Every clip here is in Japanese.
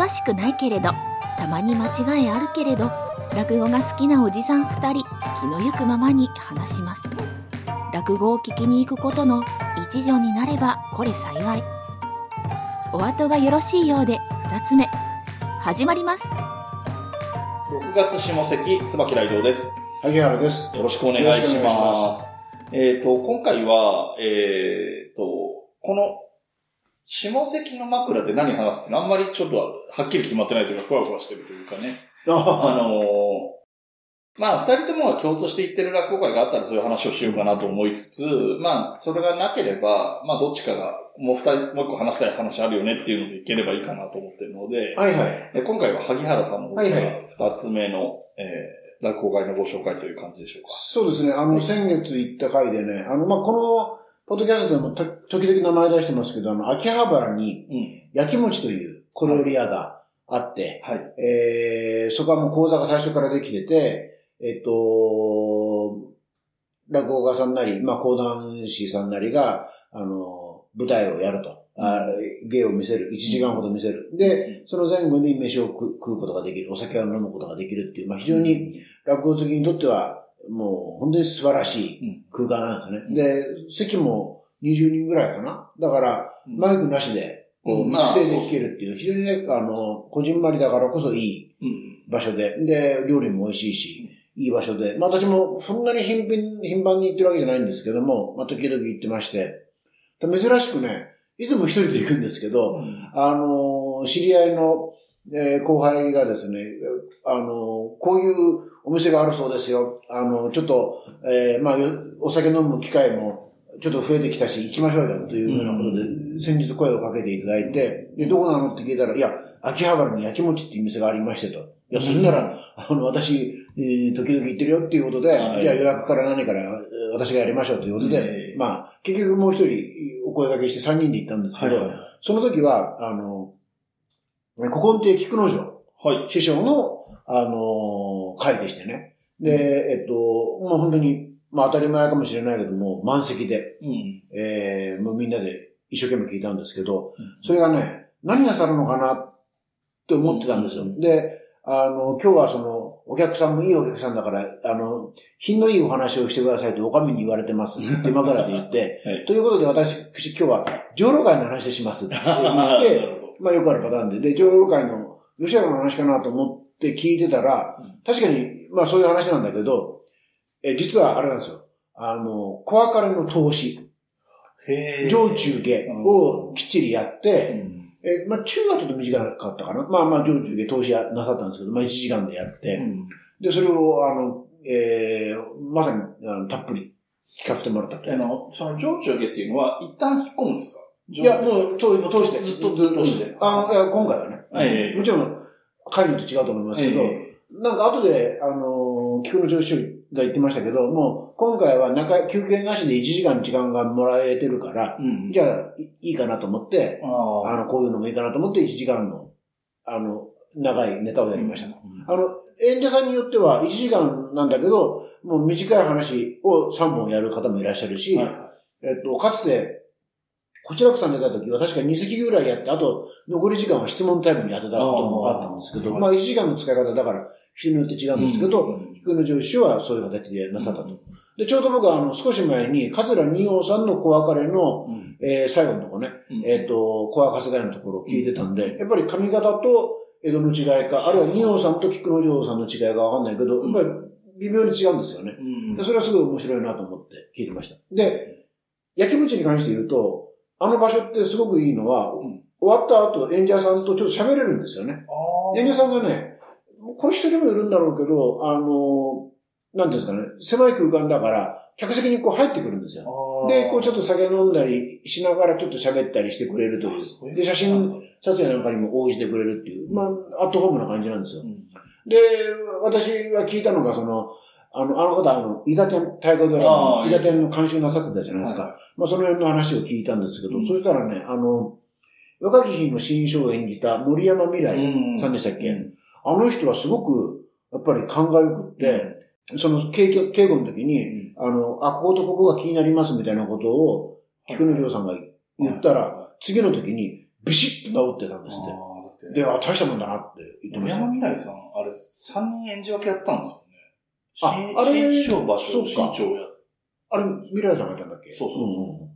詳しくないけれどたまに間違いあるけれど落語が好きなおじさん2人気のゆくままに話します落語を聞きに行くことの一助になればこれ幸いお後がよろしいようで2つ目始まります6月下関、椿雷道です。萩原です。よろしくお願いしま。ますえっ、と、今回は、えっ、と、この、下関の枕で何話すっていうの？はあんまりちょっとはっきり決まってないというか、ふわふわしてるというかね。ああのーまあ、二人ともが共通して言ってる落語会があったらそういう話をしようかなと思いつつ、まあ、それがなければ、まあ、どっちかが、もう二人、もう一個話したい話あるよねっていうのでいければいいかなと思ってるので、はいはい。で今回は萩原さんの方からはいはい二つ目の、えー落語会のご紹介という感じでしょうか。そうですね。あの、はい先月行った回でね、あの、まあ、この、ポッドキャストでもと時々名前出してますけど、あの、秋葉原にうん。焼き餅という小料理屋があって、はい。えー、そこはもう講座が最初からできてて、えっと、落語家さんなり、まあ、講談師さんなりが、あの、舞台をやると。あ芸を見せる。1時間ほど見せる。で、その前後に飯を食食うことができる。お酒を飲むことができるっていう、まあ、非常に落語好きにとっては、もう本当に素晴らしい空間なんですね。で、席も20人ぐらいかな？だから、マイクなしで、こう、育成で聞けるっていう、非常にね、あの、こじんまりだからこそいいうん。場所で、で、料理も美味しいし、いい場所で、まあ私もそんなに頻繁頻繁に行ってるわけじゃないんですけども、まあ時々行ってまして、で珍しくね、いつも一人で行くんですけど、あの、知り合いの、えー後輩がですね、あの、こういうお店があるそうですよ。あの、ちょっと、えーまあ、よお酒飲む機会もちょっと増えてきたし、行きましょうよというようなことで、先日声をかけていただいて、で、どこなのって聞いたら、いや、秋葉原に焼き餅っていう店がありましてと。いや、それなら、あの、私、えー時々行ってるよっていうことで、はいじゃあ予約から何からえー私がやりましょうということで、ええまあ、結局もう一人お声掛けして3人で行ったんですけど、その時は、あの、古今亭菊之丞はい。師匠の、あの、会でしてね。で、えっと、もう本当に、まあ当たり前かもしれないけども、満席で、うん。えー、もうみんなで一生懸命聞いたんですけど、それがね、何なさるのかなって思ってたんですよ。で、あの、今日はその、お客さんもいいお客さんだから、あの、品のいいお話をしてくださいとお上に言われてます。っ て今からで言って、はい。ということで私、今日は、上路会の話しますって言って、まあよくあるパターンで、で、上路会の吉原の話かなと思って聞いてたらうん、確かに、まあそういう話なんだけど、え、実はあれなんですよ。あの、小別れの投資、上中下をきっちりやって、うんえ、まあ中はちょっと短かったかな。まあまあ上中下投資やなさったんですけど、まあ1時間でやって、うんで、それを、あの、えー、まさにあのたっぷり聞かせてもらったと。あの、その上中下っていうのは、一旦引っ込むんですか？いや、もう、通通して。ずっと、ずっとして。あの、今回はね。ええもちろん、会によって違うと思いますけど、えなんか後で、あの、菊之丞師匠が言ってましたけど、もう、今回は中、休憩なしで1時間時間がもらえてるから、うん。じゃあ、いいいかなと思って、ああの、こういうのもいいかなと思って1時間の、あの、長いネタをやりました。あの、演者さんによっては1時間なんだけど、もう短い話を3本やる方もいらっしゃるし、はいえっと、かつて、こちらくさん出た時は確か2席ぐらいやって、あと残り時間は質問タイムに当てたこともあったんですけど、あーまあ1時間の使い方だから人によって違うんですけど、うん。菊之丞師匠はそういう形でなさったと。で、ちょうど僕はあの少し前に、桂二葉さんの小別れの、うん。えー最後のとこね、うん。えっ、と、小赤春日のところを聞いてたんで、やっぱり髪型と江戸の違いか、あるいは二葉さんと菊之丞さんの違いがわかんないけど、やっぱり微妙に違うんですよね。うん。でそれはすごい面白いなと思って聞いてました。で、焼き餅に関して言うと、あの場所ってすごくいいのは、うん終わった後演者さんとちょっと喋れるんですよね。演者さんがね、これ一人もいるんだろうけど、あの、なんですかね、狭い空間だから、客席にこう入ってくるんですよ。で、こうちょっと酒飲んだりしながらちょっと喋ったりしてくれるという。で、写真撮影なんかにも応じてくれるっていう、まあ、アットホームな感じなんですよう。んで、私が聞いたのが、その、あの、あの方、あの、伊達天、大河ドラマ伊達天の監修なさってたじゃないですか。はまあ、その辺の話を聞いたんですけど、うん。そしたらね、あの、若き日の新章を演じた森山未来うんさんでしたっけ、うん。あの人はすごく、やっぱり勘が良くって、その警護警護の時に、あの、あ、こことここが気になりますみたいなことを、菊之丞さんが言ったら、次の時にビシッと治ってたんですって。で、あ、大したもんだなって言ってました。山未来さん、あれ、3人演じ分けやったんですよね。あ新あれ新章場所、新章や。あれ、未来さんがいたんだっけ？そうそうそう。んん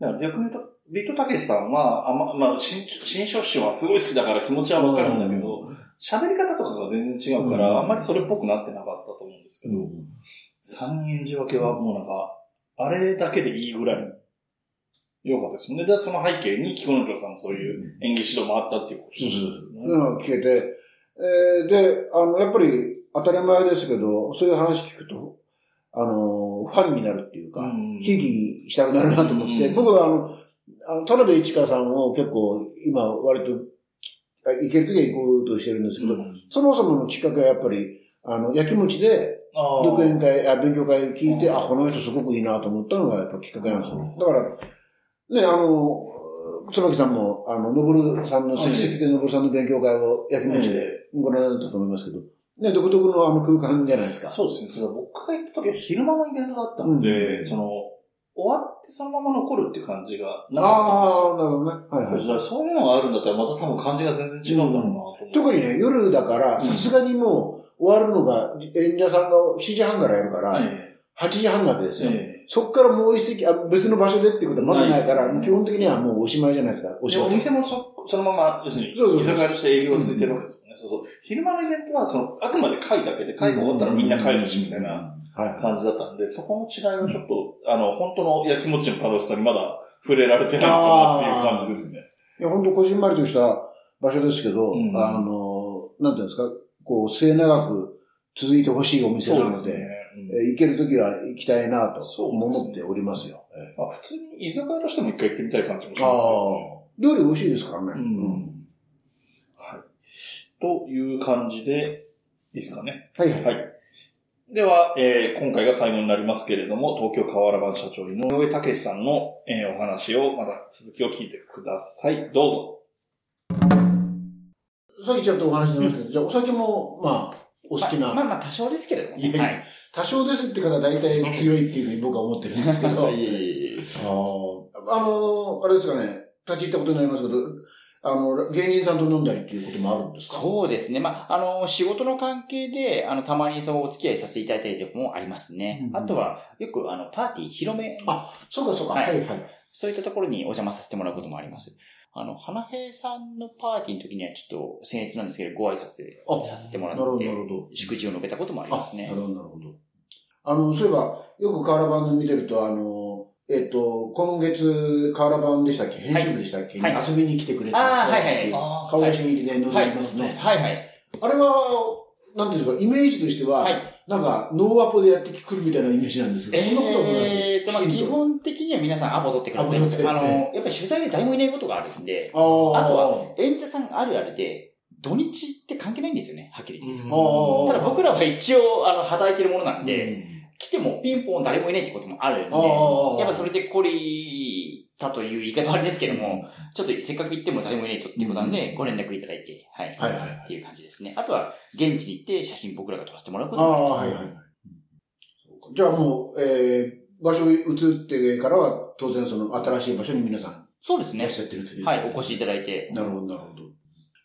だから逆に言うと、ビートたけしさんは、あま、まあ、新、新章師はすごい好きだから気持ちはわかるんだけど、喋り方とかが全然違うから、うんあんまりそれっぽくなってなかったと思うんですけど、うん三人演じ分けはもうなんか、あれだけでいいぐらい、良かったですね。で、その背景に、木野城さんのそういう演技指導もあったっていうことそうそうですそう。ねいうのが聞けて、えーで、あの、やっぱり当たり前ですけど、そういう話聞くと、あの、ファンになるっていうか、うん。ひいきしたくなるなと思って、うん。僕はあの、あの田辺一華さんを結構今割とあ行けるときは行こうとしてるんですけど、うん。そもそものきっかけはやっぱり、あの、焼き餅で、独演会、あ勉強会聞いて、うんあ、この人すごくいいなと思ったのがやっぱきっかけなんですよ。だから、ね、あの、椿さんも、あの、のぼるさんの、席席でのぼるさんの勉強会を焼き餅でご覧になったと思いますけど、ね、独特のあの空間じゃないですか。そうですね。ただ僕が行った時は昼間のイベントだったので、うんその、終わってそのまま残るっていう感じがなかああ、なるほどね。はい。はい。そういうのがあるんだったらまた多分感じが全然違うんだろうなと思って。特にね、夜だから、うんさすがにもう終わるのが、演者さんが7時半からやるから、え8時半なわけですよ。ええそっからもう一席、あ別の場所でっていうことはまずないから、ないです基本的にはもうおしまいじゃないですか。おえでお仕事。店もそそのまま、要するに、そうそうそう居酒屋として営業がついてるわけです。そうそう。昼間のイベントは、その、あくまで会だけで、会が終わったらみんな帰るし、みたいなはい。感じだったんで、そこの違いはちょっと、あの、本当の焼きもちの楽しさにまだ触れられてないかなっていう感じですね。いや、本当こじんまりとした場所ですけど、うんあの、なんていうんですか、こう、末永く続いてほしいお店なので、ね。うんえー行けるときは行きたいなと思っておりますよ。あ、普通に居酒屋としても一回行ってみたい感じもしますよね。あ、料理美味しいですからね。うんはい。という感じで、いいですかね。はいはい。はい。では、えー今回が最後になりますけれども、東京河原版社長井上武さんの、えーお話を、また続きを聞いてください。どうぞ。さっきちょっとお話ししましたけど、じゃあお酒も、まあ、お好きな、まあ、まあまあ多少ですけれども。いやいやはい。多少ですって方は大体強いっていうふうに僕は思ってるんですけど、あ いえいえいえあの、あれですかね、立ち入ったことになりますけど、あの、芸人さんと飲んだりっていうこともあるんですか？そうですね。まあ、あの、仕事の関係で、あの、たまにそうお付き合いさせていただいたりとかもありますね。うんあとは、よく、あの、パーティー、広め、あそうかそうか。ははいいはい。そういったところにお邪魔させてもらうこともあります。あの、花平さんのパーティーの時にはちょっと、僭越なんですけど、ご挨拶あさせてもらって。祝辞を述べたこともありますねなる。ほど、なるほど。あの、そういえば、よく河原版見てると、あの、えっと、今月、河原版でしたっけ？編集部でしたっけ、はい。はい遊びに来てくれたあーはいはい顔写真入りで載ってますね。はい。はい。あれは、なんていうんですか、イメージとしては、はい。なんか、ノーアポでやってくるみたいなイメージなんですけど、そんなことはもなくえーと、まあ、基本的には皆さんアポ取ってください。あの、やっぱり取材で誰もいないことがあるんで、あー。あとは、演者さんあるあるで、土日って関係ないんですよね、はっきり言って。あー。ただ僕らは一応、あの、働いてるものなんで、うん来てもピンポン誰もいないってこともあるんで、やっぱそれで懲りたという言い方はあれですけども、ちょっとせっかく行っても誰もいないとっていうことなんで、うんご連絡いただいて、はい。はいはいはいっていう感じですね。あとは、現地に行って写真僕らが撮らせてもらうこああ、ともあります。はいはい。じゃあもう、えー、場所に移ってからは、当然その新しい場所に皆さんそうですねいらっ。しゃってるという。はい、お越しいただいて。なるほど、なるほど。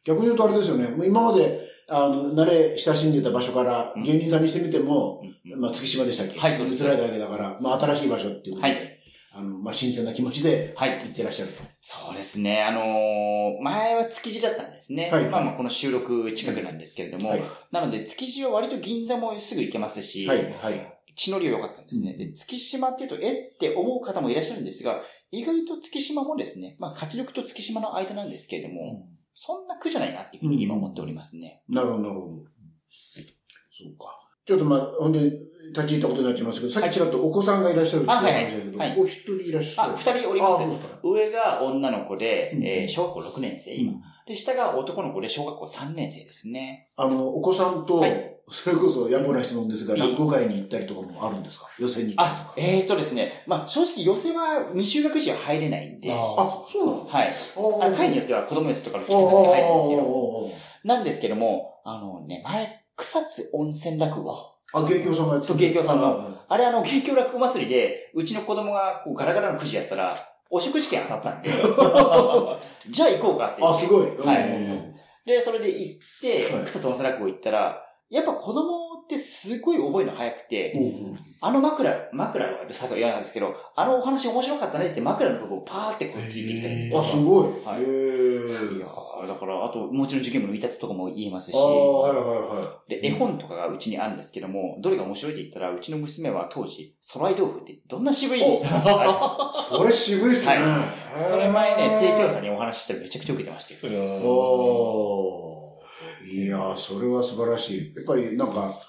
逆に言うとあれですよね。もう今まで、あの、慣れ親しんでた場所からうん芸人さんにしてみても、うんうんまあ、月島でしたっけ？はいそうです移られたわけだから、まあ、新しい場所っていうことで、はいあの、まあ、新鮮な気持ちではい。行ってらっしゃると。そうですね。あのー前は築地だったんですね。はいまあまあこの収録近くなんですけれども、はい。なので築地は割と銀座もすぐ行けますし、はい、はい。地のりは良かったんですね。で、月島っていうと、えって思う方もいらっしゃるんですが、意外と月島もですね、まあ、勝力と月島の間なんですけれども、そんな苦じゃないなっていうふうに今思っておりますね。なるほど、なるほど。そうか。ちょっとまあ、本当に立ち入ったことになっちゃいますけど、さっきちらっとお子さんがいらっしゃるってあはいはい話だけど、はい。お一人いらっしゃる。あ、二人おります。上が女の子で、うんえー小学校6年生、今。で、下が男の子で小学校3年生ですね。あの、お子さんと、はい。それこそ野暮な質問ですが、落語会に行ったりとかもあるんですか？予選に行ったりとあか、。えーとですね、まあ、正直寄せは未就学児は入れないんで、ああ、そうなのはい。会によっては子供寄せとかの人おたちが入るんですけど、おなんですけども、あのね、前、草津温泉落語。あ、芸協さんがやってそう芸協さんの。ああれあの、芸協落語祭りで、うちの子供がこうガラガラのくじやったら、お食事券当たったんで、じゃあ行こうかって言あ。すごい。はい。うんで、それで行ってはい、草津温泉落語行ったら、やっぱ子供ってすごい覚えるの早くて、うんあの枕、枕はさっきは言わないんですけど、あのお話面白かったねって枕の部分をパーってこうついてきたんですよ。あ、すごい。はい。いやーだから、あと、もちろん受験部のたてとかも言えますし。はいはいはで、絵本とかがうちにあるんですけども、どれが面白いって言ったら、うちの娘は当時、空井豆腐ってどんな渋い、お。はい。それ渋いっすね。はい。それ前ね、提供さんにお話ししたらめちゃくちゃ受けてましたよ。おー。いやー、それは素晴らしい。やっぱりなんか、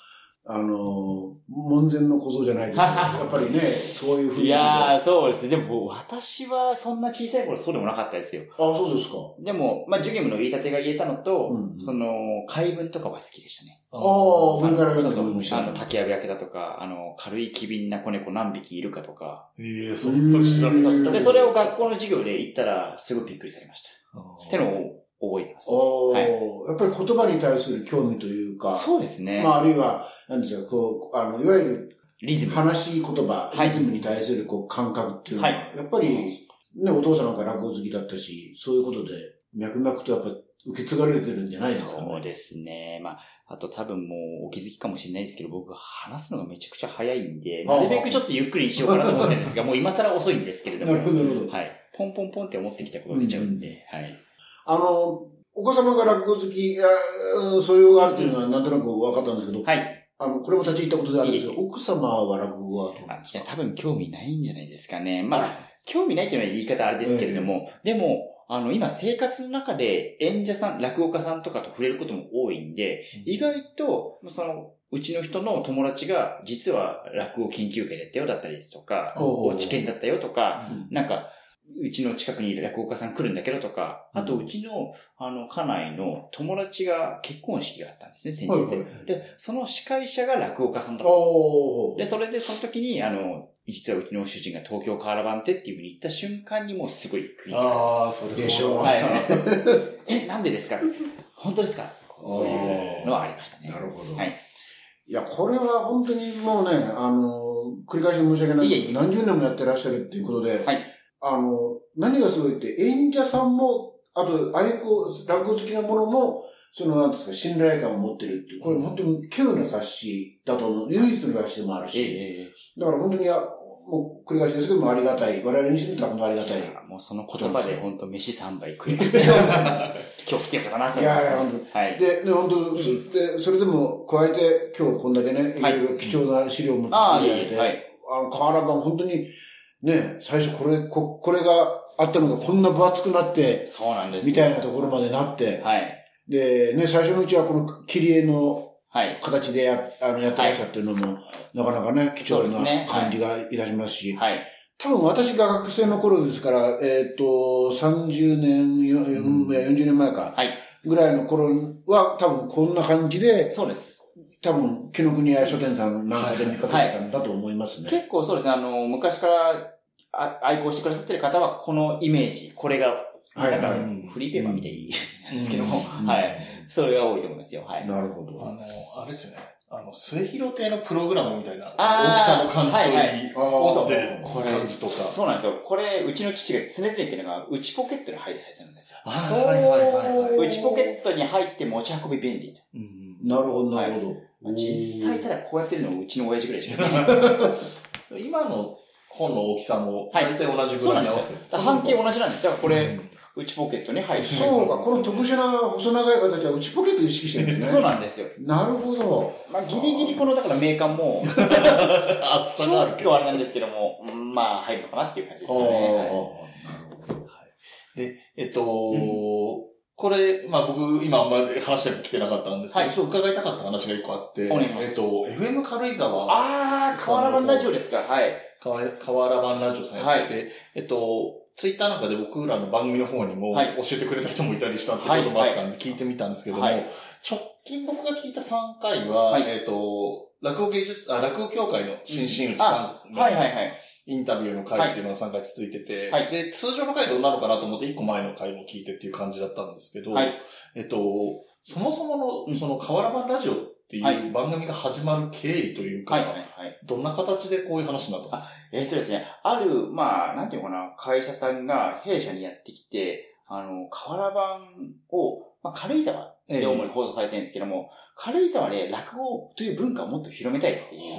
あのー門前の小僧じゃないけど、やっぱりね、そういうふうに。いやー、そうですね。でも、私はそんな小さい頃そうでもなかったですよ。あ、そうですか。でも、まあ、授業の言い立てが言えたのと、うんその、怪文とかは好きでしたね。ああ、上からそうそう。あの、竹やぶ焼けだとか、あの、軽い機敏な子猫何匹いるかとか。ええ、そう、うんそれ調べさせたで、それを学校の授業で言ったら、すごいびっくりされました。ってのを覚えてます。おーはいやっぱり言葉に対する興味というか、そうですね。まあ、あるいは、なんですか、こう、あの、いわゆるリズム。話し言葉、はいリズムに対するこう感覚っていうのは、はいやっぱり、ね、お父さんなんか落語好きだったし、そういうことで、脈々とやっぱ受け継がれてるんじゃないですかね。そうですね。まあ、あと多分もうお気づきかもしれないですけど、僕話すのがめちゃくちゃ早いんで、なるべくちょっとゆっくりにしようかなと思ってるんですが、もう今更遅いんですけれども。なるほど、なるほど。はい。ポンポンポンって思ってきたことが出ちゃうんで、はい。あの、お子様が落語好き、いやうん素養があるというのはなんとなく分かったんですけど、はい。あの、これも立ち入ったことであるんですけど、い奥様は落語はどうですか？あいや、多分興味ないんじゃないですかね。まあ、興味ないというのは言い方あれですけれども、でも、あの、今生活の中で演者さん、落語家さんとかと触れることも多いんで、意外と、その、うちの人の友達が、実は落語研究会だったよだったりですとか、おう。お知見だったよとか、うん。なんか、うちの近くにいる落語家さん来るんだけどとか、あとうちの、あの、家内の友達が結婚式があったんですね、先日。はいはいで、その司会者が落語家さんだった。で、それでその時に、あの、実はうちの主人が東京カーラバンってっていうふうに言った瞬間にもうすごい食いつああ、そうでしょうはい。え、なんでですか？本当ですか？そういうのはありましたね。なるほど。はい。いや、これは本当にもうね、あの、繰り返して申し訳ないけど、何十年もやってらっしゃるっていうことで、はいあの、何がすごいって、演者さんも、あと、愛好、落語好きなものも、その、なんですか、信頼感を持ってるっていう、これ本当に稀有な雑誌だと思う。唯一の雑誌でもあるえし、ええだから本当に、あもう繰り返しですけども、ありがたい。我々にしてみたら本当ありがたい。えもうその言葉で本当飯3杯食いますね。今日来てよかなと思います。いやいや本はい。で、で、本当、で、それでも、加えて、今日こんだけね、いはいろいろ貴重な資料を持ってきてはい。あの、瓦版本当に、ね、最初これ、こ、これがあったのがこんな分厚くなって、そうなんです。みたいなところまでなって、はい。で、ね、最初のうちはこの切り絵のはい。形でや、あの、やってらっしゃってるのも、なかなかね、貴重な感じがいたしますし、はい。多分私が学生の頃ですから、えっ、と、30年、よん40年前か、はい。ぐらいの頃は、多分こんな感じで、そうです。多分、木の国屋書店さんなんかで見かけてたんだと思いますね。結構そうですね、あの、昔からあ愛好してくださってる方は、このイメージ、これが、はいはいなんかフリーペーパーみたいなんですけども、うんはい。それが多いと思いますよ。はい。なるほど。あの、あれですよね。あの、末広亭のプログラムみたいな、大きさの感じといい、はいはい感じとか。そうなんですよ。これ、うちの父が常々言ってるのが、内ポケットに入るサイズなんですよ。あーはいはいはいはい。内ポケットに入って持ち運び便利。うんなるほど、なるほど。まあ実際ただこうやってるのうちの親父ぐらいしかいないんですよ。今の本の大きさも、はい大体同じぐそうなんですよらいに合わせてる。。半径同じなんです。だからこれ、うん内ポケットに入る。そうか、この特殊な細長い形は内ポケットを意識してるんですね。そうなんですよ。なるほど。まあ、ギリギリこの、だからメーカーも、厚ちさがあるけど。ょっとあれなんですけども、うんまあ、入るのかなっていう感じですよね。はいなるほど。で、えっと、これ、まあ僕、今あんまり話してきてなかったんですけど、はいそう伺いたかった話が一個あって、お願いします。えっと、FM 軽井沢、あー、河原版ラジオですか？はい。河原版ラジオさんやってて、えっと、ツイッターなんかで僕らの番組の方にもはい。教えてくれた人もいたりしたってこともあったんで聞いてみたんですけども、はい。直近僕が聞いた3回は、はい。えっと、落語芸術、あ、落語協会の新進内さんのはいはいはい。インタビューの回っていうのが3回続いてて、はい。で、通常の回どうなのかなと思って1個前の回も聞いてっていう感じだったんですけど、はい。えっと、そもそもうん。の、その、河原版ラジオっていはいう番組が始まる経緯というか、はい。はい。はい。どんな形でこういう話になったの？えっ、とですね、ある、まあ、なんていうのかな、会社さんが弊社にやってきて、あの、河原版を、まあ、軽井沢で主に放送されてるんですけども、軽井沢で落語という文化をもっと広めたいっていう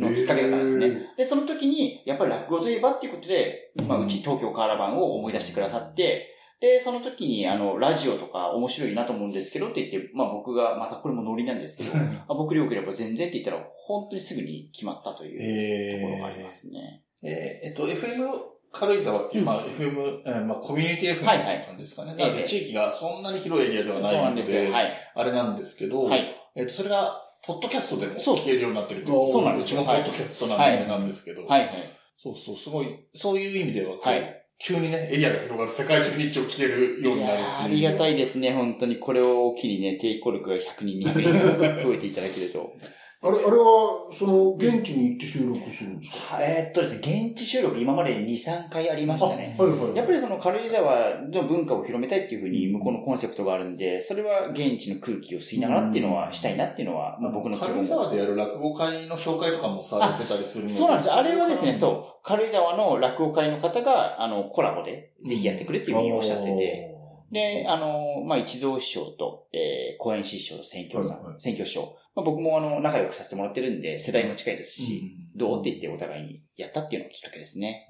のがきっかけだったんですね。で、その時に、やっぱり落語といえばっていうことで、まあ、うち東京河原版を思い出してくださって、で、その時に、あの、ラジオとか面白いなと思うんですけどって言って、まあ僕が、またこれもノリなんですけど、あ僕よければ全然って言ったら、本当にすぐに決まったというところがありますね。えーえっと、FM 軽井沢っていう、うんまあ、FM、えーまあ、コミュニティ FM ってはいはい感じですかね。ええなので、地域がそんなに広いエリアではないのそうなんですはい。あれなんですけど、はい。えっと、それが、ポッドキャストでもそう聞けるようになってるとそうそうなんですようちもポッドキャストなんで、すけど、はい。はい。そうそう、すごい、そういう意味では、はい急にね、エリアが広がる世界中に一応聞けるようになるっていう。りがたいですね、本当に。これを機にね、抵抗力が100人、200人増えていただけると。あれ、あれは、その、現地に行って収録するんですか？えーっとですね、現地収録今まで2、3回ありましたね。はいはい。やっぱりその軽井沢の文化を広めたいっていうふうに向こうのコンセプトがあるんで、それは現地の空気を吸いながらっていうのはしたいなっていうのは、まあ僕の軽井沢でやる落語会の紹介とかもされてたりするので。そうなんです。あれはですね、うそう。軽井沢の落語会の方が、あの、コラボでぜひやってくれっていうふうにおっしゃってて、で、あの、まあ、一蔵師匠と、えー、公園師匠と選挙さん、はいはい選挙師匠。まあ、僕もあの、仲良くさせてもらってるんで、世代も近いですし、んどうって言ってお互いにやったっていうのがきっかけですね。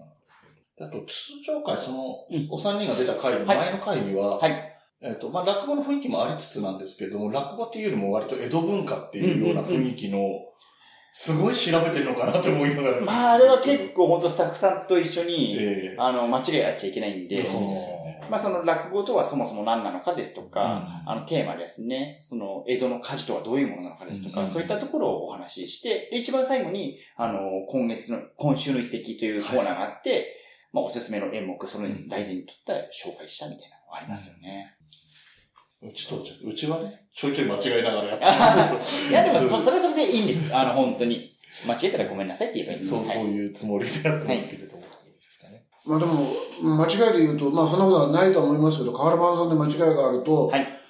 あと、通常回、そのうん、お三人が出た回のはい。前の回には、はい。えっと、まあ、落語の雰囲気もありつつなんですけれども、落語っていうよりも割と江戸文化っていうような雰囲気の、すごい調べてるのかなって思いながら。まあ、あれは結構本当スタッフさんと一緒に、ええあの、間違いあっちゃいけないんで、そうですよね。まあ、その落語とはそもそも何なのかですとか、うんあの、テーマですね。その、江戸の火事とはどういうものなのかですとか、うんそういったところをお話しして、で、一番最後に、あの、今月の、今週の一席というコーナーがあって、まあ、おすすめの演目、その題材にとった紹介したみたいなのがありますよね。うちと、うちはね、ちょいちょい間違いながらやって いや、でも、そそれはそれでいいんです。あの、本当に。間違えたらごめんなさいって言えばいいんですそう、そうはいいうつもりでやってますけれども。いいですかね。まあでも、間違いで言うと、まあそんなことはないとは思いますけど、河原版さんで間違いがあると、はい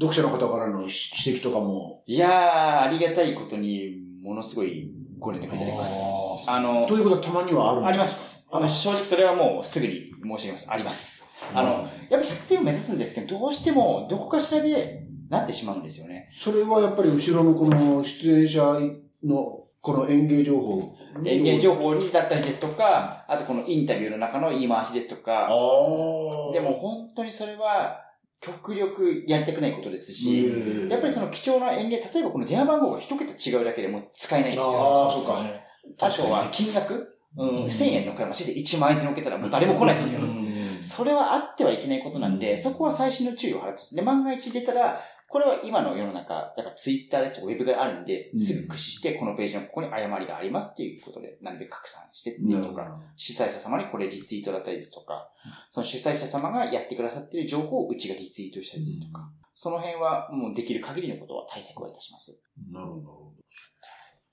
読者の方からの指摘とかも、いやー、ありがたいことに、ものすごいご連絡いただきます。あの、ということはたまにはあるんあります。あの、正直それはもうすぐに申し上げます。あります。あの、やっぱ100点を目指すんですけど、どうしてもどこかしらでなってしまうんですよね。それはやっぱり後ろのこの出演者のこの演芸情報。演芸情報にだったりですとか、あとこのインタビューの中の言い回しですとか、でも本当にそれは極力やりたくないことですし、やっぱりその貴重な演芸、例えばこの電話番号が一桁違うだけでもう使えないんですよ。ああ、そうか。あとは金額、うん、1000円の買い増しで1万円で乗っけたらもう誰も来ないんですよ。それはあってはいけないことなんで、そこは最新の注意を払ってます。で、万が一出たら、これは今の世の中、やっぱツイッターですとかウェブがあるんで、すぐ駆使して、このページのここに誤りがありますっていうことで、なるべく拡散してですとか、主催者様にこれリツイートだったりですとか、その主催者様がやってくださっている情報をうちがリツイートしたりですとか、その辺はもうできる限りのことは対策はいたします。なるほど。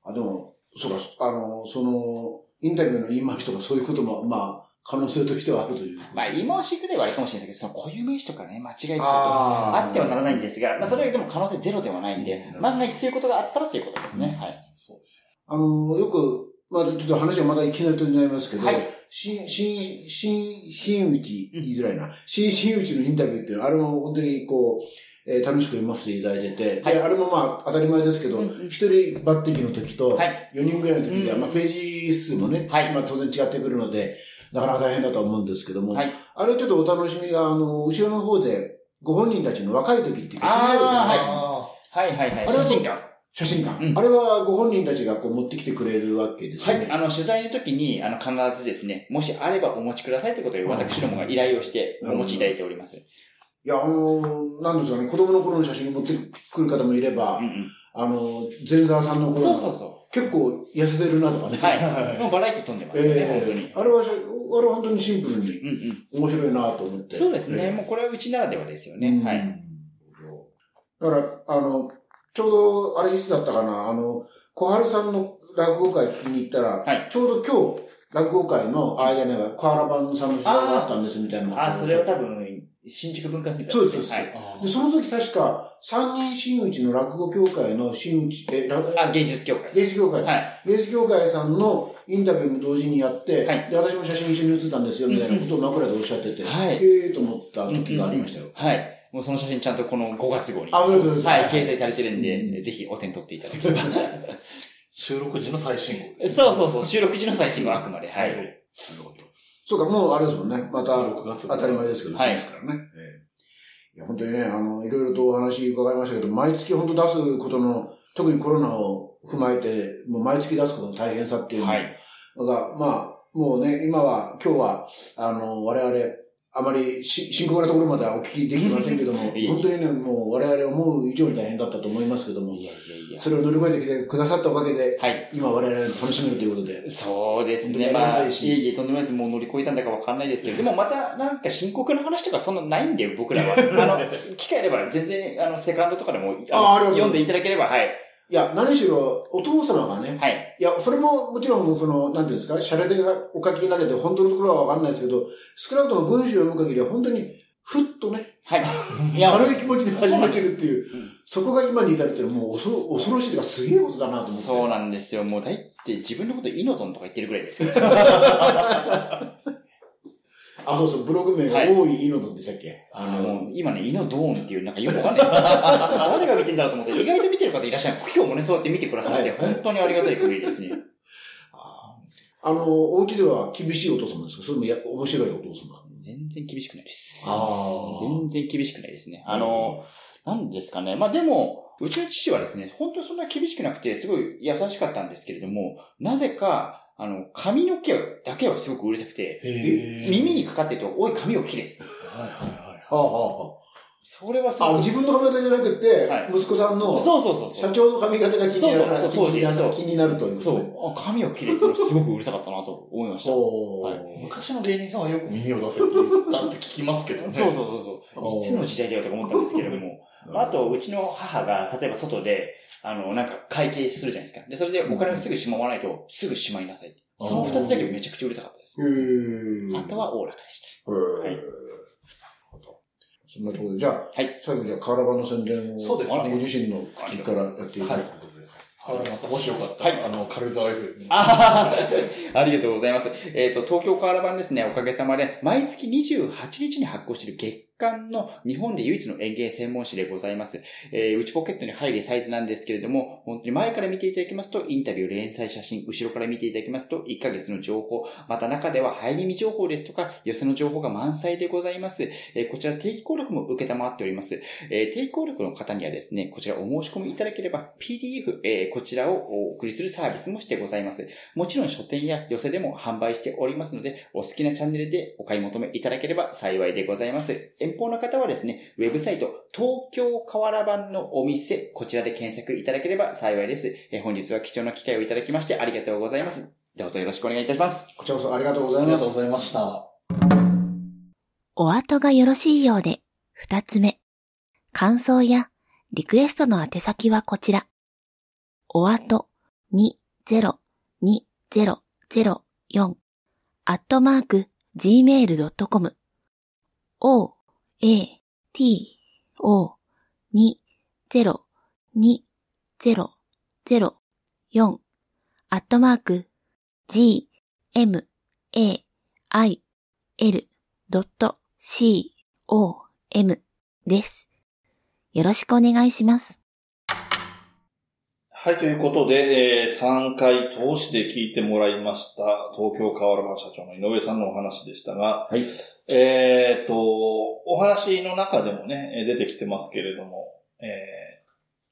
あ、でも、そうか、あの、その、インタビューの言い回しとかそういうことも、まあ、可能性としてはあるという。まあ、言い回しぐらいはあれかもしれないですけど、その固有名詞とかね、間違いっていうとあってはならないんですが、まあ、それはでも可能性ゼロではないんでう、ん万が一そういうことがあったらということですね。はい。そうですあの、よく、まあ、ちょっと話はまだいきなり飛んじゃいますけど、はい新、新、新、新内、言いづらいな。新、新内のインタビューっていうのは、あれも本当にこう、えー楽しく読ませていただいてて、はいであれもまあ当たり前ですけど、一、人抜擢の時と、はい。4人ぐらいの時には、うんまあページ数もね、はいまあ当然違ってくるので、なかなか大変だとは思うんですけども、はい。あれちょっとお楽しみが、あの、後ろの方で、ご本人たちの若い時っていうか、はいはいはい写真館。写真館、うんあれはご本人たちがこう持ってきてくれるわけですよね。はい。あの、取材の時に、あの、必ずですね、もしあればお持ちくださいということで、私どもが依頼をして、お持ちいただいております。いや、あのーなんですかね、子供の頃の写真を持ってくる方もいれば、うんうん。あのー前澤さんの頃のそうそうそ結構痩せてるなとかね。う。はい。もうバラエティ飛んでますよね、え本当にえ。あれは、あれは本当にシンプルにうんうん。面白いなと思って。そうですね。ええもうこれはうちならではですよね。うんはい。だから、あの、ちょうど、あれいつだったかな、あの、小春さんの落語会聞きに行ったら、はいちょうど今日、落語会の間には、小原版さんの取材があったんですみたいなあ、それは多分、新宿文化センターそうですそうですはい。で、その時確か、三人真打ちの落語協会の真打ち、え、らあ、芸術協会。芸術協会、はい。芸術協会さんのインタビューも同時にやって、はいで、私も写真一緒に写ったんですよ、みたいなことを枕でおっしゃってて、はいへえーと思った時がありましたよ。はい。もうその写真ちゃんとこの5月号に。あ、そうですそうです。はい、掲載されてるんで、ぜひお手に取っていただければ。収録時の最新号です。そうそうそう、収録時の最新号あくまで。はい。なるほど。そうか、もうあれですもんね。また、6月当たり前ですけど、はいですからね。ええいや、本当にね、あの、いろいろとお話伺いましたけど、毎月本当出すことの、特にコロナを踏まえて、もう毎月出すことの大変さっていうのが、はい。まあ、もうね、今は、今日は、あの、我々、あまりし深刻なところまではお聞きできてませんけども本当にね、もう我々思う以上に大変だったと思いますけどもい、やいやいや。それを乗り越えてきてくださったおかげで、はい。今我々楽しめるということで、そうですね。まあ、いえいえ、とんでもないです。もう乗り越えたんだかわかんないですけど、でもまた、なんか深刻な話とかそんなないんで、僕らは。あの、機会あれば全然、あの、セカンドとかでも、のああ読んでいただければ、はい。いや、何しろ、お父様がね、はい。いや、それももちろん、その、なんていうんですか、シャレでお書きになってて、本当のところはわかんないですけど、少なくとも文章を読む限りは、本当に、ふっとね、はい。軽い気持ちで始めてるっていう、うんそこが今に至るっていうのはもう恐ろ恐ろしいというか、すげえことだなと思って。そうなんですよ。もう、だいって自分のことイノドンとか言ってるぐらいですから。あ、そうそう、ブログ名が多いイノドンでしたっけ、ああの、の、今ね、イノドーンっていう、なんかよくわかんない。誰が見てんだろうと思って、意外と見てる方いらっしゃる。今日もね、そうやって見てくださって、はい本当にありがたい限りですね。あの、お家では厳しいお父様ですか？それもや面白いお父様？全然厳しくないです。あ全然厳しくないですね。あの、なんですかね。まあでも、うちの父はですね、本当にそんな厳しくなくて、すごい優しかったんですけれども、なぜか、あの、髪の毛だけはすごくうるさくて、へ耳にかかってると、おい、髪を切れ。はいはいあ、はそれはすあ、はあ。あ、ごい。自分の髪型じゃなくて、はい息子さんのそうそうそうそう。社長の髪型が気になるそうそうそう気になるそう気になるという。そう。あ、髪を切れってすごくうるさかったなと思いました。はい昔の芸人さんはよく耳を出せって言ったって聞きますけどね。そうそうそうそう。いつの時代だよとか思ったんですけれども。あと、うちの母が、例えば外で、あの、なんか会計するじゃないですか。で、それでお金をすぐしまわないと、すぐしまいなさい。その二つだけめちゃくちゃうるさかったです。へーあとはおおらかでした。へーはいそんなところで、じゃあ、はい最後じゃあ、カラバンの宣伝を、そうですねご自身の口からやっていただくということで。はい。またもしよかったはいら、あの、軽井沢 FM に。あ ありがとうございます。えっ、と、東京カーラ版ですね、おかげさまで、毎月28日に発行している月間の日本で唯一の園芸専門誌でございます。えー内ポケットに入るサイズなんですけれども、本当に前から見ていただきますと、インタビュー、連載写真、後ろから見ていただきますと、1ヶ月の情報、また中では入り身情報ですとか、寄せの情報が満載でございます。えーこちら定期購読も受けたまっております。えー定期購読の方にはですね、こちらお申し込みいただければ、PDF、えーこちらをお送りするサービスもしてございます。もちろん書店や寄せでも販売しておりますので、お好きなチャンネルでお買い求めいただければ幸いでございます。遠方の方はですね、ウェブサイト、東京河原版のお店、こちらで検索いただければ幸いです。えー本日は貴重な機会をいただきましてありがとうございます。どうぞよろしくお願いいたします。こちらこそありがとうございますありがとう。ございました。お後がよろしいようで、二つ目。感想やリクエストの宛先はこちら。お後20204アットマーク gmail.com o, a, t, o, 2 0 2 0 0 4アットマーク g, m, a, i, l, .com です。よろしくお願いします。はい、ということで、えー、3回通しで聞いてもらいました、東京河原版社長の井上さんのお話でしたが、はい。えっと、お話の中でもね、えー出てきてますけれども、え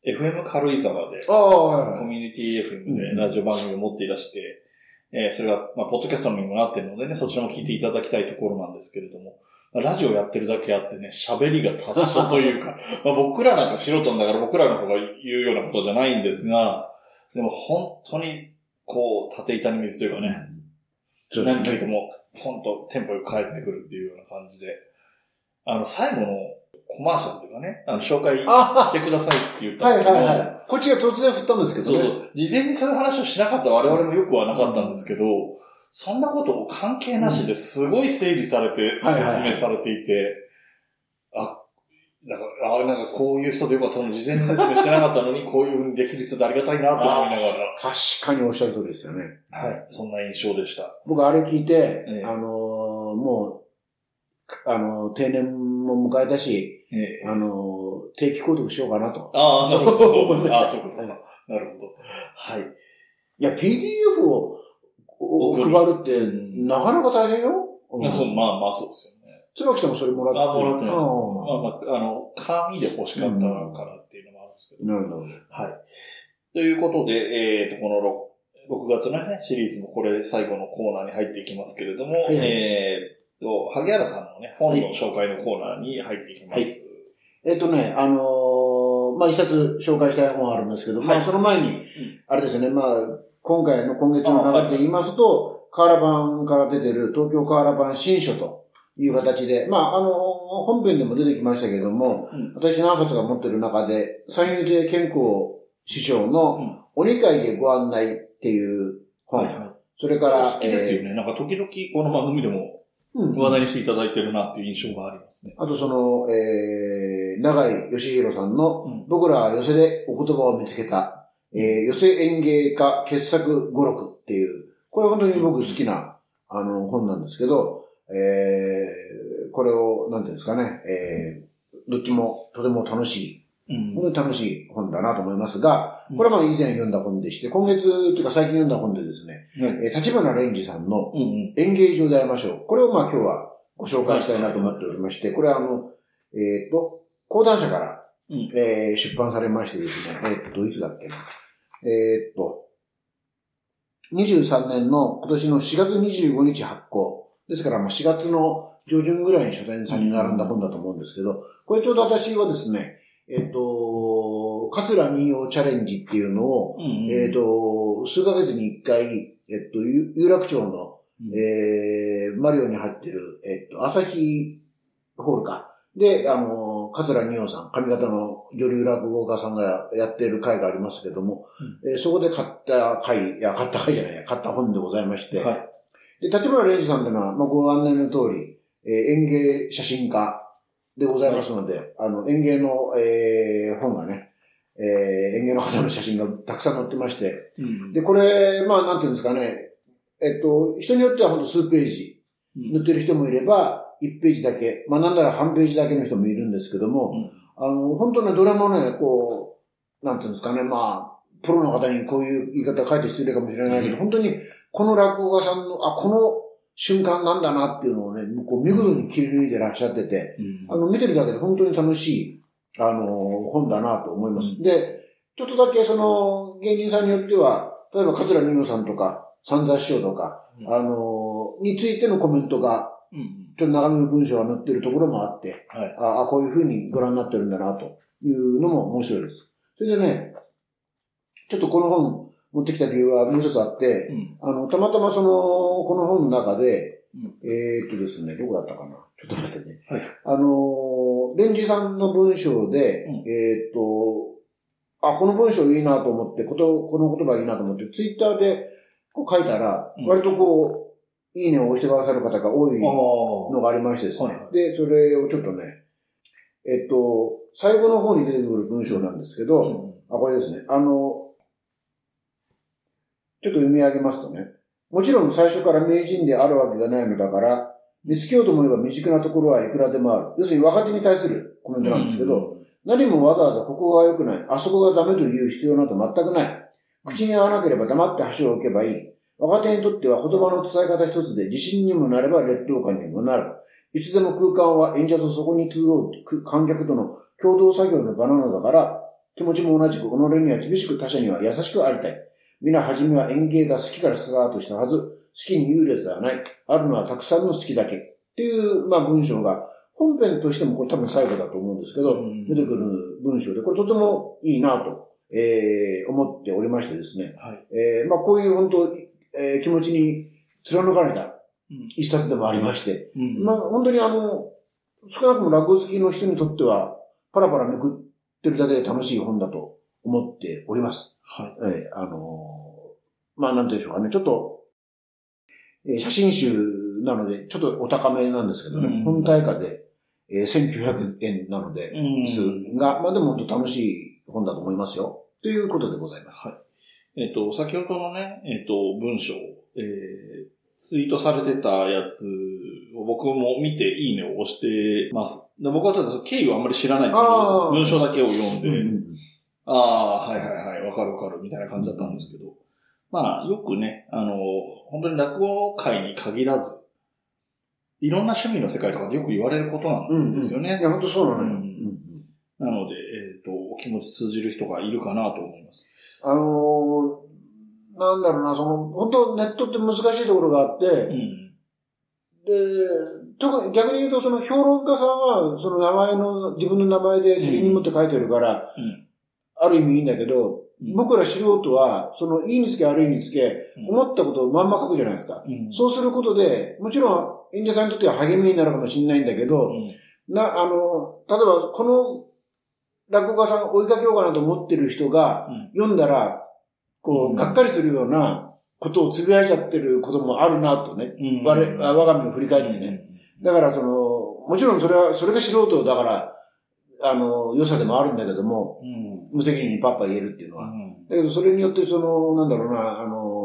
ー FM 軽井沢で、あ。コミュニティ FM でラジオ番組を持っていらして、えーそれが、まあ、ポッドキャストにもなってるのでね、そちらも聞いていただきたいところなんですけれども、まあラジオやってるだけあってね、喋りが達者というか、まあ僕らなんか素人だから僕らの方が言うようなことじゃないんですが、でも本当に、こう、縦板に水というかね、そうですね。何聞いても、ポンとテンポよく帰ってくるっていうような感じで、あの、最後のコマーシャルというかね、あの、紹介しあてくださいって言ったはい時のはいはい。こっちが突然振ったんですけどね。そうそう。事前にそういう話をしなかった我々もよくはなかったんですけど、そんなことを関係なしですごい整理されて、説明されていて、あ、なんか、あなんかこういう人でよかったの、事前説明してなかったのに、こういう風にできる人でありがたいなと思いながら、確かにおっしゃる通りですよね。はい、そんな印象でした。僕あれ聞いて、ええあのーもう、あのー定年も迎えたし、ええあのー定期購読しようかなと。ああ、なるほど。たああ、そうか、そうか。なるほど。はい。いや、PDF をお送る配るって、うんなかなか大変よ。まあ、そう、まあまあそうですよね。椿さんもそれもらってあ、もらってないまあまあ、あの、紙で欲しかったからっていうのもあるんですけど。なるほど。はい。ということで、えっ、と、この 6, 6月のね、シリーズのこれ最後のコーナーに入っていきますけれども、いえっ、と、萩原さんのね、本の紹介のコーナーに入っていきます。はいえっとね、あのーまあ、一冊紹介したい本あるんですけど、まあ、はいその前に、あれですね、まあ、今回の今月の流れで言いますと、カーラ版から出てる東京カーラ版新書という形で、まあ、あの、本編でも出てきましたけども、うん私何冊が持ってる中で、三遊亭健康師匠うのん鬼会へご案内っていう本、はいはい。それから、好きですよね。なんか時々この番組でもえーうん話題にしていただいてるなっていう印象がありますね。あとその、えー、長井義弘さんの、うん僕らは寄せでお言葉を見つけた、えー、寄せ演芸家傑作語録っていう、これは本当に僕好きな、あの、本なんですけど、えー、これを、なんていうんですかね、えー、どっちもとても楽しい、うん本当に楽しい本だなと思いますが、うんこれはまあ以前読んだ本でして、今月というか最近読んだ本でですね、はいえー立花蓮司さんの。演芸場で会いましょう。これをまあ今日はご紹介したいなと思っておりまして、これはあの、えっ、と、講談社から、うんえー出版されましてですね、えっ、と、いつだっけな。えっ、と、23年の今年の4月25日発行。ですから、まあ4月の上旬ぐらいに書店さんに並んだ本だと思うんですけど、これちょうど私はですね、えっ、と、桂民謡チャレンジっていうのを、うんうんえっ、と、数ヶ月に一回、えっ、と、有有楽町のうんえー、マリオに入ってる、えっと、朝日ホールか。で、あの、桂二葉さん、上方の女流落語家さんがやっている会がありますけども、えーそこで買った会、いや、買った会じゃないや、買った本でございまして、はい。で、立花蓮司さんというのは、まあ、ご案内の通り、えー園芸写真家でございますので、あの、園芸の、えー本がね、えー園芸の方の写真がたくさん載ってまして、うん。で、これ、まあ、なんていうんですかね、えっと、人によってはほんと数ページ塗ってる人もいれば、1ページだけ、まあ、なんなら半ページだけの人もいるんですけども、うん。あの、本当ね、どれもね、こう、なんていうんですかね、まあ、プロの方にこういう言い方書いて失礼かもしれないけど、うん。本当に、この落語家さんの、あ、この瞬間なんだなっていうのをね、こう見事に切り抜いてらっしゃってて、うん。あの、見てるだけで本当に楽しい、あの、本だなと思います。うん。で、ちょっとだけその、芸人さんによっては、例えば桂二葉さんとか、三座師匠とか、うん。あの、についてのコメントが、うんちょっと長めの文章が載ってるところもあって、はい。ああ、こういうふうにご覧になってるんだな、というのも面白いです。それでね、ちょっとこの本持ってきた理由はもう一つあって、うんあの、たまたまその、この本の中で、うんえーっとですね、どこだったかな？ちょっと待ってね。はいあのー、レンジさんの文章で、うんえーっと、あ、この文章いいなと思って、こと、この言葉いいなと思って、ツイッターでこう書いたら、うん割とこう、いいねを押してくださる方が多いあのがありましてですね。で、それをちょっとね、えっと、最後の方に出てくる文章なんですけあ。ど、あ、これですね。あの、ちょっと読み上げますとね。もちろん最初から名人であるわけがないのだから、見つけようと思えば未熟なところはいくらでもある。要するに若手に対するコメントなんですけど、何もわざわざここが良くない、あそこがダメという必要など全くない。口に合わなければ黙って箸を置けばいい。若手にとっては言葉の伝え方一つで自信にもなれば劣等感にもなる。いつでも空間は演者とそこに集う観客との共同作業の場なのだから、気持ちも同じく己には厳しく他者には優しくありたい。皆はじめは演芸が好きからスタートしたはず。好きに優劣はない。あるのはたくさんの好きだけ。っていう、まあ文章が、本編としてもこれ多分最後だと思うんですけど、うん出てくる文章で、これとてもいいなと、えー思っておりましてですね。はい。えーまあこういう本当、えー気持ちに貫かれたうん一冊でもありまして、うんまあ本当にあの、少なくとも落語好きの人にとっては、パラパラめくってるだけで楽しい本だと思っております。はい。えーあのーまあなんていうんでしょうかね、ちょっと、えー写真集なので、ちょっとお高めなんですけどね、うん本体価で、えー1900円なので、うんすが、まあでも本当楽しい本だと思いますよ。ということでございます。はい。えっ、と、先ほどのね、えっ、と、文章、えー、ツイートされてたやつを僕も見ていいねを押してます。で僕はただ経緯はあんまり知らないんですけあど、ー文章だけを読んで、うんうんああ、はいはいはい、わかるわかる、みたいな感じだったんですけど、まあ、よくね、あの、本当に落語界に限らず、いろんな趣味の世界とかでよく言われることなんですよね。いや、本当そうなのよ。うんうんうんなので、えっ、と、お気持ち通じる人がいるかなと思います。あのーなんだろうな、その、本当ネットって難しいところがあって、うん。で、特に逆に言うと、その評論家さんは、その名前の、自分の名前で責任持って書いてるから、うん。ある意味いいんだけど、うん。僕ら素人は、その、いいにつけ悪いにつけ、うん。思ったことをまんま書くじゃないですか。うん。そうすることで、もちろん、演者さんにとっては励みになるかもしれないんだけど、うん。な、あの、例えば、この落語家さん追いかけようかなと思ってる人が、うん読んだら、こうがっかりするようなことをつぶやいちゃってることもあるなとね。うん我々、我が身を振り返ってね。だから、その、もちろんそれは、それが素人だから、あの、良さでもあるんだけども、うん。無責任にパッパ言えるっていうのは。うんだけど、それによって、その、なんだろうな、あの、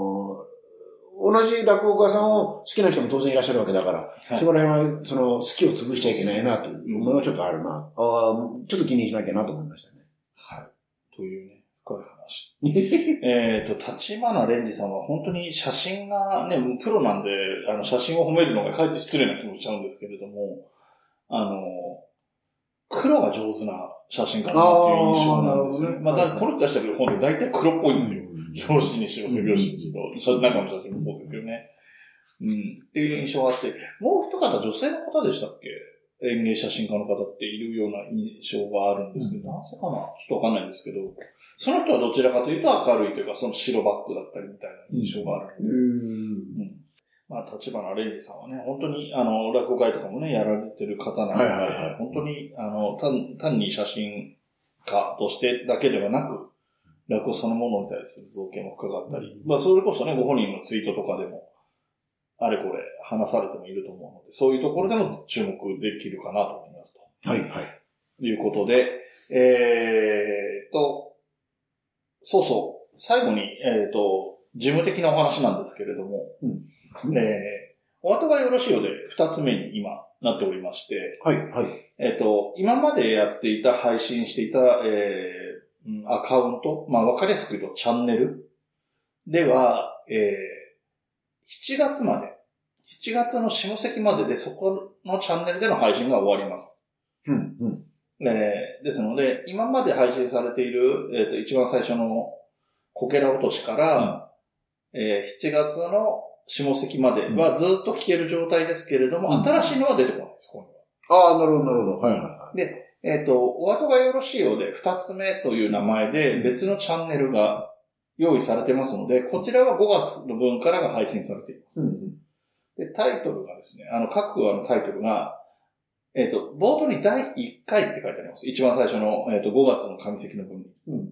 同じ落語家さんを好きな人も当然いらっしゃるわけだから、はいそこら辺は、その、好きを潰しちゃいけないなという思いはちょっとあるな。ああ、ちょっと気にしなきゃなと思いましたね。はい。というね、深い話。えっと、立花蓮司さんは本当に写真がね、プロなんで、あの、写真を褒めるのがかえって失礼な気もしちゃうんですけれども、あの、黒が上手な写真家だなっていう印象なんですよね。まあ、あーなるほどね。だこの人出してる本で大体黒っぽいんですよ。表紙にしろ、背表紙にしろ、中の写真もそうですよね。うん。っていう印象があって、もう一方女性の方でしたっけ？園芸写真家の方っているような印象があるんですけど、なぜかなちょっとわかんないんですけど、その人はどちらかというと明るいというか、その白バックだったりみたいな印象があるので、うん。うんまあ、立花蓮司さんはね、本当に、あの、落語会とかもね、やられてる方なので、はいはいはい本当に、あの、単、単に写真家としてだけではなく、落語そのものに対する造形も深かったり、まあ、それこそね、ご本人のツイートとかでも、あれこれ話されてもいると思うので、そういうところでも注目できるかなと思いますと。はい、はい。ということで、えーっと、そうそう、最後に、えーっと、事務的なお話なんですけれども、えー、お後がよろしいようで二つ目に今なっておりまして、はい、はい。えーっと、今までやっていた、配信していた、えーうんアカウント、まあわかりやすく言うとチャンネルでは、えー、7月まで、7月の下関まででそこのチャンネルでの配信が終わります。うん、うん。えーですので、今まで配信されている、えっ、と、一番最初のこけら落としから、えー7月の下関まではずっと聞ける状態ですけれども、うん新しいのは出てこないです、今度は。ああ、なるほど、なるほど。はい、はい、はい。えっ、と、お後がよろしいようで、二つ目という名前で別のチャンネルが用意されてますので、こちらは5月の分からが配信されています。うん、で、タイトルがですね、あの、各話のタイトルが、えっ、と、冒頭に第1回って書いてあります。一番最初の、えっ、と、5月の上関の分に。うん。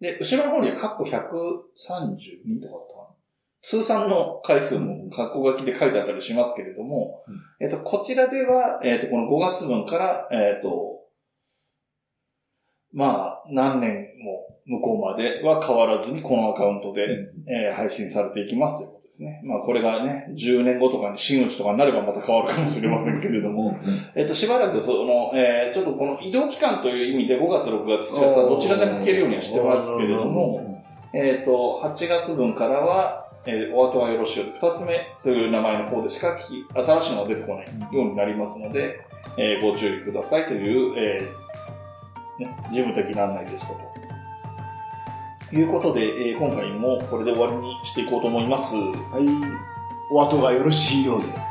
で、後ろの方にはカッコ132とかだったかな。通算の回数もカッコ書きで書いてあったりしますけれども、えっ、と、こちらでは、えっ、と、この5月分から、えっ、と、まあ、何年も向こうまでは変わらずにこのアカウントで、えー配信されていきますというですね。まあこれがね、10年後とかに真打ちとかになればまた変わるかもしれませんけれども、えっと、しばらくその、えーちょっとこの移動期間という意味で5月、6月、7月はどちらでも聞けるようにはしてますけれども、えっと、8月分からは、えーお後はよろしいよう。で、2つ目という名前の方でしか聞き、新しいのが出てこないようになりますので、えーご注意くださいという、えーね、事務的な案内でしたと。いうことで、えー今回もこれで終わりにしていこうと思います。はい。お後がよろしいようで。